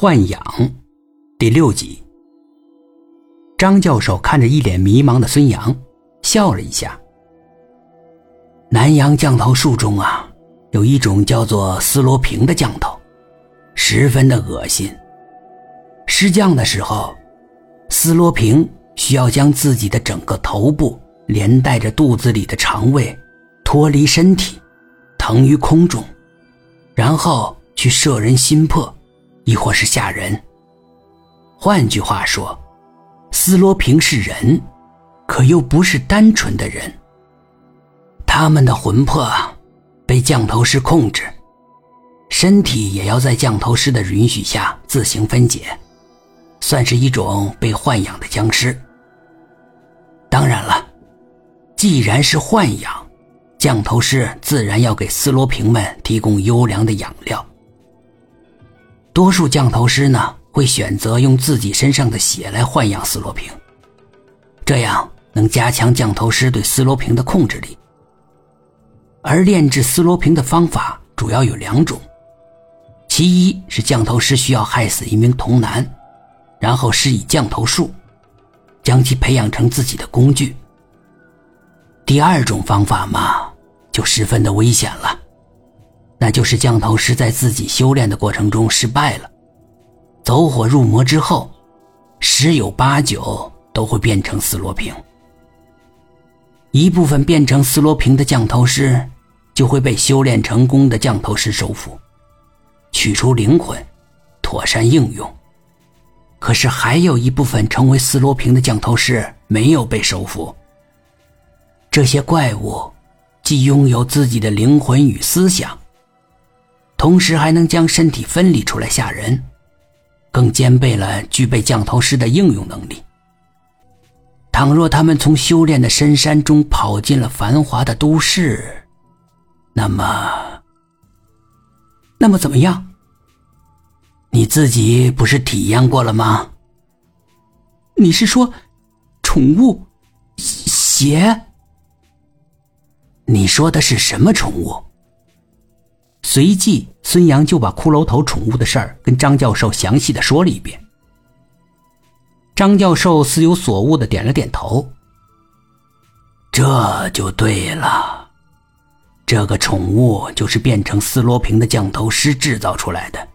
豢养第六集。张教授看着一脸迷茫的孙杨，笑了一下。南洋降头术中啊，有一种叫做斯罗平的降头，十分的恶心。施降的时候，斯罗平需要将自己的整个头部连带着肚子里的肠胃脱离身体，腾于空中，然后去摄人心魄。亦或是吓人。换句话说，斯罗平是人，可又不是单纯的人。他们的魂魄被降头师控制，身体也要在降头师的允许下自行分解，算是一种被豢养的僵尸。当然了，既然是豢养，降头师自然要给斯罗平们提供优良的养料。多数降头师呢，会选择用自己身上的血来豢养斯罗平，这样能加强降头师对斯罗平的控制力。而炼制斯罗平的方法主要有两种，其一是降头师需要害死一名童男，然后施以降头术，将其培养成自己的工具。第二种方法嘛，就十分的危险了。那就是降头师在自己修炼的过程中失败了，走火入魔之后，十有八九都会变成斯罗平。一部分变成斯罗平的降头师，就会被修炼成功的降头师收服，取出灵魂，妥善应用。可是还有一部分成为斯罗平的降头师没有被收服。这些怪物，既拥有自己的灵魂与思想。同时还能将身体分离出来吓人，更兼备了具备降头师的应用能力。倘若他们从修炼的深山中跑进了繁华的都市，那么，那么怎么样？你自己不是体验过了吗？你是说，宠物，邪？你说的是什么宠物？随即，孙杨就把骷髅头宠物的事儿跟张教授详细的说了一遍。张教授似有所悟的点了点头。这就对了，这个宠物就是变成斯罗平的降头师制造出来的，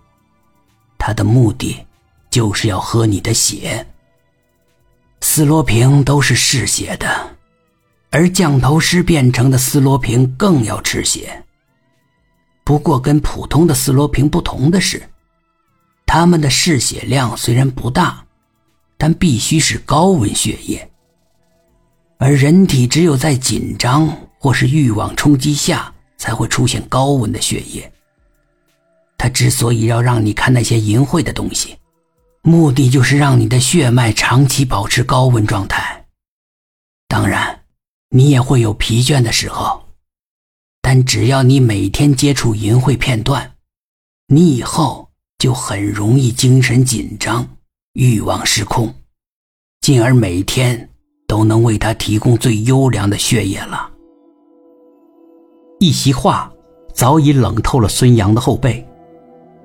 他的目的就是要喝你的血。斯罗平都是嗜血的，而降头师变成的斯罗平更要吃血。不过，跟普通的斯罗平不同的是，他们的嗜血量虽然不大，但必须是高温血液。而人体只有在紧张或是欲望冲击下，才会出现高温的血液。他之所以要让你看那些淫秽的东西，目的就是让你的血脉长期保持高温状态。当然，你也会有疲倦的时候。但只要你每天接触淫秽片段，你以后就很容易精神紧张、欲望失控，进而每天都能为他提供最优良的血液了。一席话早已冷透了孙杨的后背，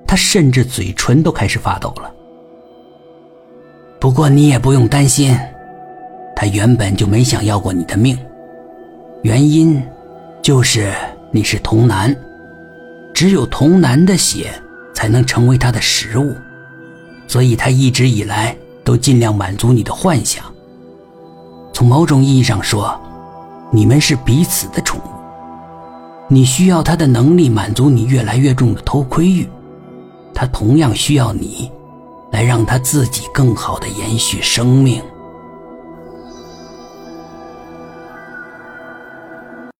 他甚至嘴唇都开始发抖了。不过你也不用担心，他原本就没想要过你的命，原因。就是你是童男，只有童男的血才能成为他的食物，所以他一直以来都尽量满足你的幻想。从某种意义上说，你们是彼此的宠物。你需要他的能力满足你越来越重的偷窥欲，他同样需要你，来让他自己更好的延续生命。